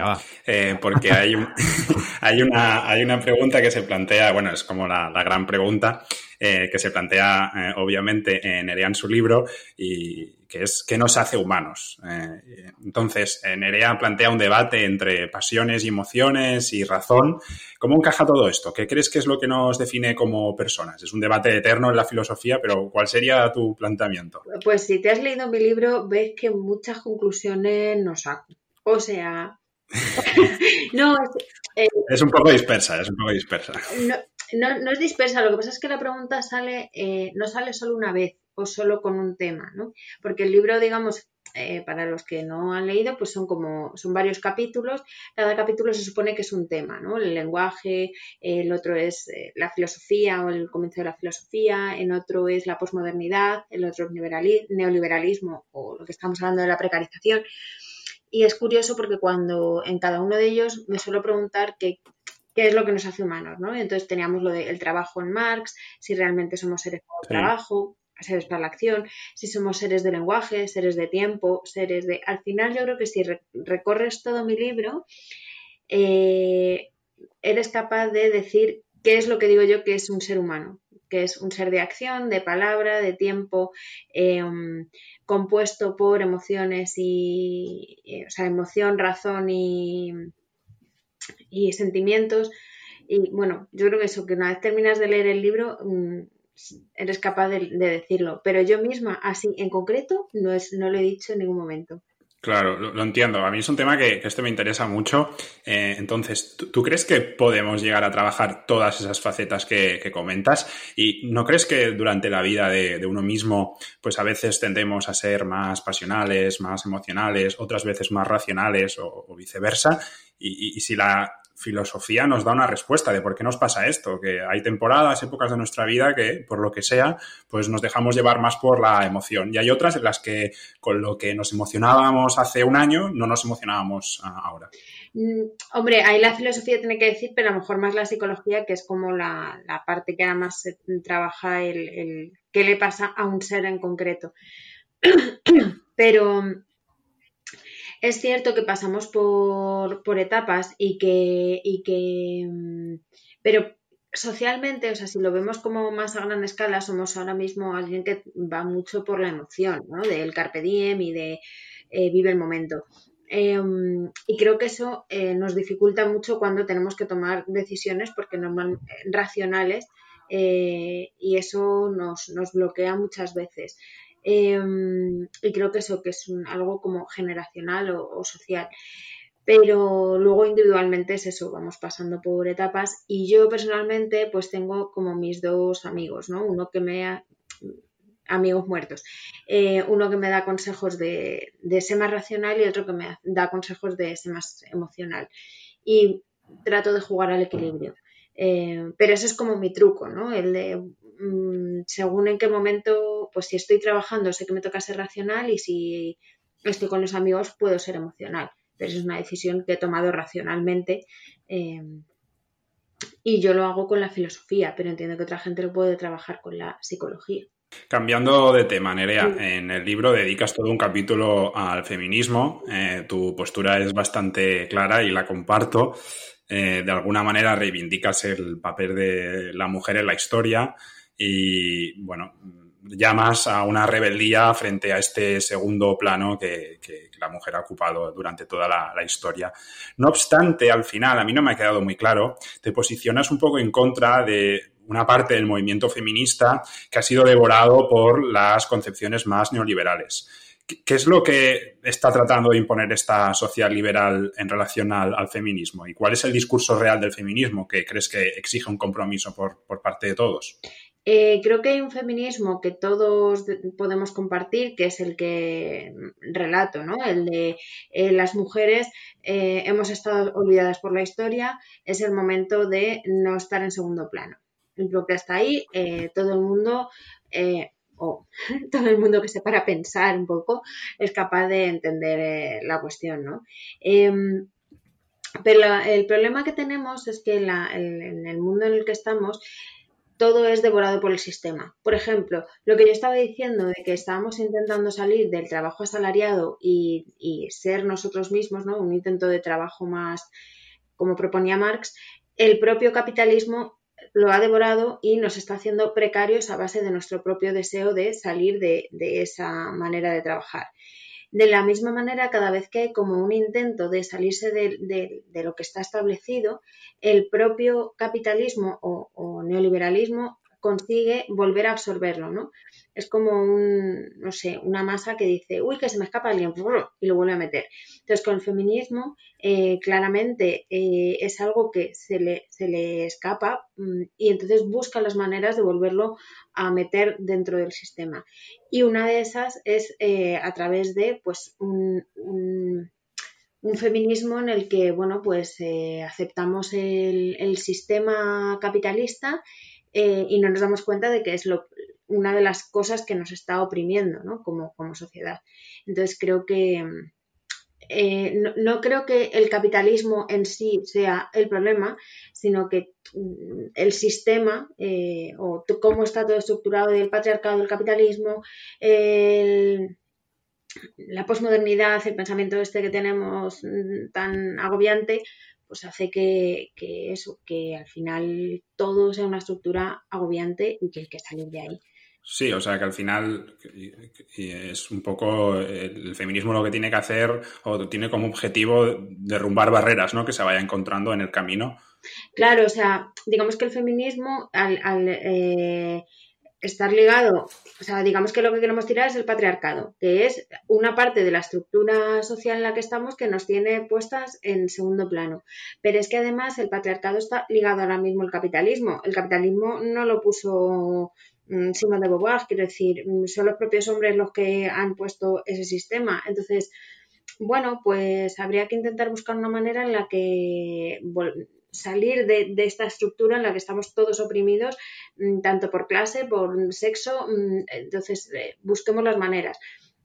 eh, porque hay, (laughs) hay, una, hay una pregunta que se plantea, bueno, es como la, la gran pregunta, eh, que se plantea eh, obviamente en Nerea en su libro y que es qué nos hace humanos. Eh, entonces, Nerea plantea un debate entre pasiones y emociones y razón. ¿Cómo encaja todo esto? ¿Qué crees que es lo que nos define como personas? Es un debate eterno en la filosofía, pero ¿cuál sería tu planteamiento? Pues si te has leído mi libro, ves que muchas conclusiones nos saco. O sea, (laughs) no, es, un poco dispersa, es un poco dispersa. No, no, es dispersa, lo que pasa es que la pregunta sale, eh, no sale solo una vez o solo con un tema, ¿no? Porque el libro, digamos, eh, para los que no han leído, pues son como, son varios capítulos, cada capítulo se supone que es un tema, ¿no? El lenguaje, el otro es eh, la filosofía o el comienzo de la filosofía, en otro es la posmodernidad, el otro es neoliberalismo o lo que estamos hablando de la precarización. Y es curioso porque cuando en cada uno de ellos me suelo preguntar qué, qué es lo que nos hace humanos, ¿no? Entonces teníamos lo del trabajo en Marx, si realmente somos seres el trabajo, seres para la acción, si somos seres de lenguaje, seres de tiempo, seres de... Al final yo creo que si recorres todo mi libro, eh, eres capaz de decir qué es lo que digo yo que es un ser humano, que es un ser de acción, de palabra, de tiempo, em, compuesto por emociones y, o sea, emoción, razón y, y sentimientos. Y bueno, yo creo que eso, que una vez terminas de leer el libro, mm, eres capaz de, decirlo. Pero yo misma, así en concreto, no, es, no lo he dicho en ningún momento. Claro, lo, entiendo. A mí es un tema que, este me interesa mucho. Eh, entonces, ¿tú, crees que podemos llegar a trabajar todas esas facetas que, comentas? ¿Y no crees que durante la vida de, uno mismo, pues a veces tendemos a ser más pasionales, más emocionales, otras veces más racionales o, viceversa? y, si la filosofía nos da una respuesta de por qué nos pasa esto, que hay temporadas, épocas de nuestra vida que, por lo que sea, pues nos dejamos llevar más por la emoción. Y hay otras en las que con lo que nos emocionábamos hace un año, no nos emocionábamos ah, ahora. Mm, hombre, ahí la filosofía tiene que decir, pero a lo mejor más la psicología, que es como la, parte que además se trabaja el, el qué le pasa a un ser en concreto. (clears throat) pero es cierto que pasamos por, etapas y que, y que, mm, pero socialmente, o sea, si lo vemos como más a gran escala, somos ahora mismo alguien que va mucho por la emoción, ¿no? Del carpe diem y de eh, vive el momento. Em, y creo que eso eh, nos dificulta mucho cuando tenemos que tomar decisiones porque normal, racionales eh, y eso nos, nos bloquea muchas veces. Em, y creo que eso que es algo como generacional o, social. Pero luego individualmente es eso, vamos pasando por etapas y yo personalmente pues tengo como mis dos amigos, ¿no? Uno que me amigos muertos. Eh, uno que me da consejos de, de ser más racional y otro que me da consejos de ser más emocional. Y trato de jugar al equilibrio. Eh, pero eso es como mi truco, ¿no? El de, mm, según en qué momento, pues si estoy trabajando sé que me toca ser racional y si estoy con los amigos puedo ser emocional. Pero es una decisión que he tomado racionalmente eh, y yo lo hago con la filosofía, pero entiendo que otra gente lo puede trabajar con la psicología. Cambiando de tema, Nerea, en el libro dedicas todo un capítulo al feminismo. Eh, tu postura es bastante clara y la comparto. Eh, de alguna manera reivindicas el papel de la mujer en la historia y, bueno, llamas a una rebeldía frente a este segundo plano que, la mujer ha ocupado durante toda la, historia. No obstante, al final, a mí no me ha quedado muy claro, te posicionas un poco en contra de una parte del movimiento feminista que ha sido devorado por las concepciones más neoliberales. ¿Qué es lo que está tratando de imponer esta sociedad liberal en relación al, feminismo? ¿Y cuál es el discurso real del feminismo que crees que exige un compromiso por, parte de todos? Eh, creo que hay un feminismo que todos podemos compartir, que es el que relato, ¿no? El de eh, las mujeres eh, hemos estado olvidadas por la historia, es el momento de no estar en segundo plano. Creo que hasta ahí todo el mundo o (laughs) todo el mundo que se para a pensar un poco es capaz de entender eh, la cuestión, ¿no? Em, pero el problema que tenemos es que en el mundo en el que estamos todo es devorado por el sistema. Por ejemplo, lo que yo estaba diciendo de que estábamos intentando salir del trabajo asalariado y, y ser nosotros mismos, ¿no? Un intento de trabajo más, como proponía Marx, el propio capitalismo lo ha devorado y nos está haciendo precarios a base de nuestro propio deseo de salir de, esa manera de trabajar. De la misma manera, cada vez que hay como un intento de salirse de, lo que está establecido, el propio capitalismo o, o, neoliberalismo consigue volver a absorberlo, ¿no? Es como un, no sé, una masa que dice, uy, que se me escapa alguien, y lo vuelve a meter. Entonces, con el feminismo, eh, claramente eh, es algo que se le, se le escapa mm, y entonces busca las maneras de volverlo a meter dentro del sistema. Y una de esas es eh, a través de, pues, un, un, feminismo en el que, bueno, pues aceptamos el, el, sistema capitalista y no nos damos cuenta de que es lo, una de las cosas que nos está oprimiendo ¿no? como, como sociedad. Entonces creo que eh, no, creo que el capitalismo en sí sea el problema, sino que mm, el sistema eh, o cómo está todo estructurado del patriarcado, del capitalismo, la posmodernidad, el pensamiento este que tenemos mm, tan agobiante, pues hace que, que, eso, que al final todo sea una estructura agobiante y que hay que salir de ahí. Sí, o sea que al final es un poco el feminismo lo que tiene que hacer o tiene como objetivo derrumbar barreras ¿no? que se vaya encontrando en el camino. Claro, o sea, digamos que el feminismo al, eh, estar ligado, o sea, digamos que lo que queremos tirar es el patriarcado, que es una parte de la estructura social en la que estamos que nos tiene puestas en segundo plano. Pero es que además el patriarcado está ligado ahora mismo al capitalismo. El capitalismo no lo puso Simón de Beauvoir, quiero decir, mm, son los propios hombres los que han puesto ese sistema. Entonces, bueno, pues habría que intentar buscar una manera en la que salir de, esta estructura en la que estamos todos oprimidos, mm, tanto por clase, por sexo. Mm, entonces, eh, busquemos las maneras.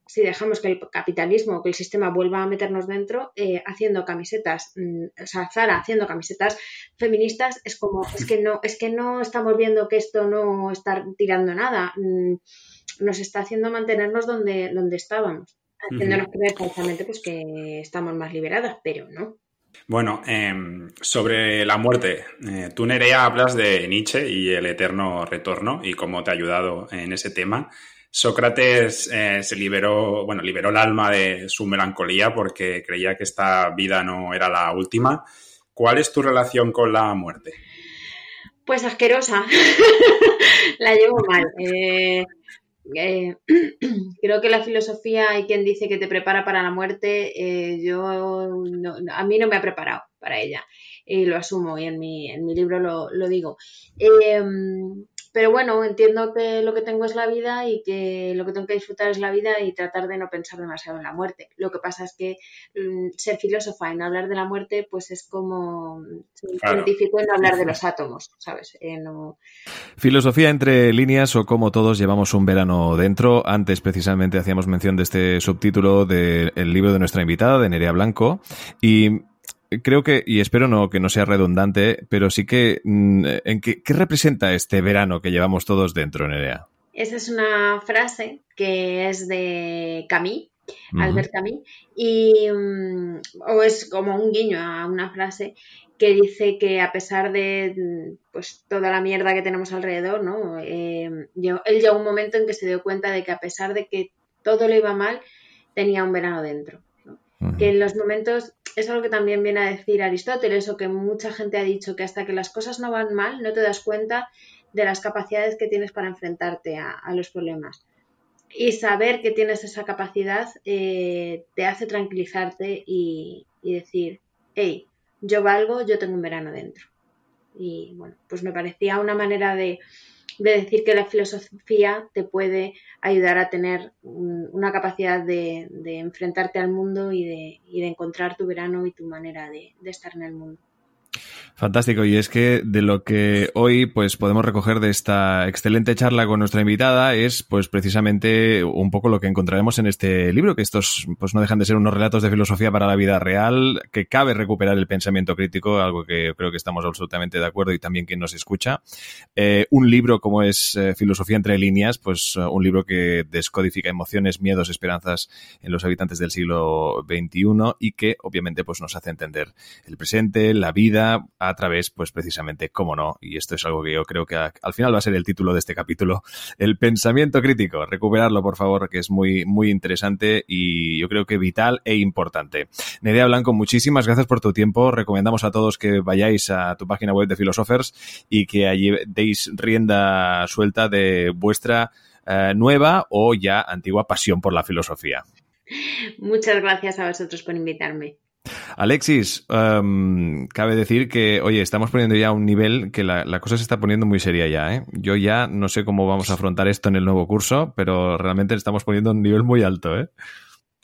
Si dejamos que el capitalismo, que el sistema vuelva a meternos dentro, eh, haciendo camisetas, mm, o sea, Zara haciendo camisetas feministas, es como, es que no, es que no estamos viendo que esto no está tirando nada. Nos está haciendo mantenernos donde, donde estábamos. Haciéndonos creer falsamente pues, que estamos más liberadas, pero no. Bueno, em, sobre la muerte, eh, tú Nerea hablas de Nietzsche y el eterno retorno y cómo te ha ayudado en ese tema. Sócrates eh, se liberó, bueno, liberó el alma de su melancolía porque creía que esta vida no era la última. ¿Cuál es tu relación con la muerte? Pues asquerosa. (laughs) la llevo mal. Eh, eh, (clears throat) creo que la filosofía hay quien dice que te prepara para la muerte. Yo a mí no me ha preparado para ella y lo asumo y en mi, en mi libro lo, lo digo. Pero bueno, entiendo que lo que tengo es la vida y que lo que tengo que disfrutar es la vida y tratar de no pensar demasiado en la muerte. Lo que pasa es que mm, ser filósofa no hablar de la muerte, pues es como científico y no hablar de los átomos, ¿sabes? Eh, Filosofía entre líneas o como todos llevamos un verano dentro. Antes precisamente hacíamos mención de este subtítulo del libro de nuestra invitada, de Nerea Blanco. Y creo que, y espero no que no sea redundante, pero sí que, mm, ¿en qué, representa este verano que llevamos todos dentro, Nerea? Esa es una frase que es de Camus, Albert Camus, y, mm, o es como un guiño a una frase que dice que a pesar de mm, pues toda la mierda que tenemos alrededor, ¿no? Eh, él llegó un momento en que se dio cuenta de que a pesar de que todo le iba mal, tenía un verano dentro. Que en los momentos es algo que también viene a decir Aristóteles o que mucha gente ha dicho, que hasta que las cosas no van mal no te das cuenta de las capacidades que tienes para enfrentarte a, los problemas. Y saber que tienes esa capacidad eh, te hace tranquilizarte y, y decir, hey, yo valgo, yo tengo un verano dentro. Y bueno, pues me parecía una manera de, de decir que la filosofía te puede ayudar a tener una capacidad de, enfrentarte al mundo y de, encontrar tu verano y tu manera de estar en el mundo. Fantástico, y es que de lo que hoy pues podemos recoger de esta excelente charla con nuestra invitada es pues precisamente un poco lo que encontraremos en este libro, que estos pues no dejan de ser unos relatos de filosofía para la vida real, que cabe recuperar el pensamiento crítico, algo que creo que estamos absolutamente de acuerdo y también quien nos escucha. Eh, un libro como es eh, Filosofía entre líneas, pues un libro que descodifica emociones, miedos, esperanzas en los habitantes del siglo XXI y que obviamente pues nos hace entender el presente, la vida, a través, pues precisamente, cómo no, y esto es algo que yo creo que al final va a ser el título de este capítulo, el pensamiento crítico. Recuperarlo, por favor, que es muy, muy interesante y yo creo que vital e importante. Nerea Blanco, muchísimas gracias por tu tiempo. Recomendamos a todos que vayáis a tu página web de Philosophers y que allí deis rienda suelta de vuestra eh, nueva o ya antigua pasión por la filosofía. Muchas gracias a vosotros por invitarme. Alexis, em, cabe decir que, oye, estamos poniendo ya un nivel que la, la, cosa se está poniendo muy seria ya, ¿eh? Yo ya no sé cómo vamos a afrontar esto en el nuevo curso, pero realmente estamos poniendo un nivel muy alto, ¿eh?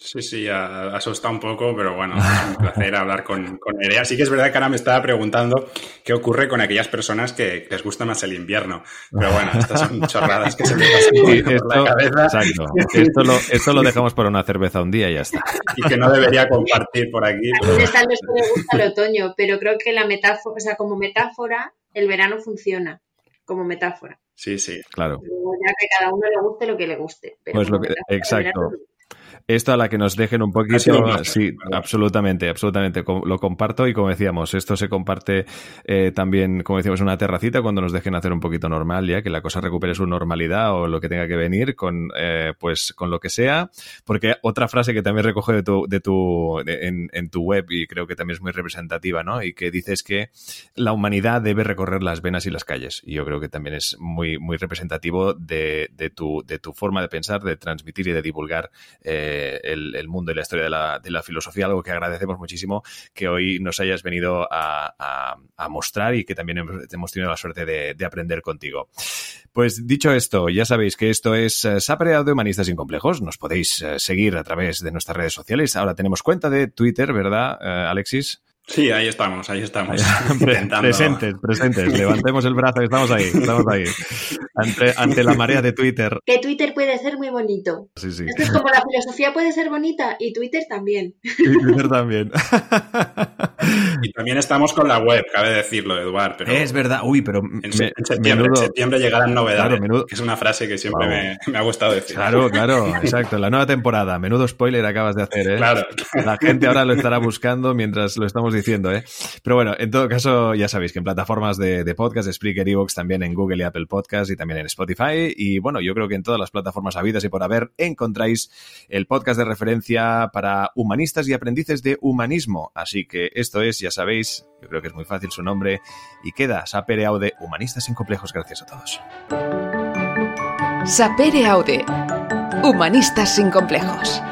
Sí, sí, asusta un poco, pero bueno, es un placer hablar con, con Nerea. Sí que es verdad que ahora me estaba preguntando qué ocurre con aquellas personas que, les gusta más el invierno. Pero bueno, estas son (laughs) chorradas que se me pasan por la cabeza. Exacto. Esto lo, esto lo dejamos por una cerveza un día y ya está. Y que no debería compartir por aquí. A mí los que le gusta el otoño, pero creo que la metáfora, o sea, como metáfora, el verano funciona como metáfora. Sí, sí. Claro. Ya que cada uno le guste lo que le guste. pues lo que, exacto. Esto a la que nos dejen un poquito. sí, absolutamente, absolutamente. Lo comparto y como decíamos, esto se comparte eh, también, como decíamos, una terracita cuando nos dejen hacer un poquito normal, ya que la cosa recupere su normalidad o lo que tenga que venir con, eh, pues, con lo que sea. Porque otra frase que también recoge de tu, de tu, en, en, tu web y creo que también es muy representativa, ¿no? Y que dices que la humanidad debe recorrer las venas y las calles. Y yo creo que también es muy, muy representativo de, de, tu, de tu forma de pensar, de transmitir y de divulgar eh, el, mundo y la historia de la, filosofía, algo que agradecemos muchísimo que hoy nos hayas venido a, mostrar y que también hemos tenido la suerte de, de, aprender contigo. Pues dicho esto, ya sabéis que esto es uh, de Humanistas Sin Complejos. Nos podéis eh, seguir a través de nuestras redes sociales. Ahora tenemos cuenta de Twitter, ¿verdad, Alexis? Sí, ahí estamos, ahí estamos. (laughs) presentes, presentes. (laughs) Levantemos el brazo, estamos ahí, estamos ahí. Ante, la marea de Twitter. Que Twitter puede ser muy bonito. Sí, sí. es como la filosofía puede ser bonita y Twitter también. Y Twitter también. Y también estamos con la web, cabe decirlo, Eduard. Pero es verdad, uy, pero en, septiembre, llegarán novedades, que es una frase que siempre me, ha gustado decir. Claro, claro, exacto. La nueva temporada, menudo spoiler acabas de hacer, ¿eh? Claro. La gente ahora lo estará buscando mientras lo estamos diciendo, ¿eh? Pero bueno, en todo caso, ya sabéis que en plataformas de, de podcast, Spreaker, Evox, también en Google y Apple Podcast y también en Spotify. Y bueno, yo creo que en todas las plataformas habidas y por haber encontráis el podcast de referencia para humanistas y aprendices de humanismo. Así que esto es, ya sabéis, yo creo que es muy fácil su nombre y queda Sapere Aude, Humanistas sin Complejos. Gracias a todos. Sapere Aude, Humanistas sin Complejos.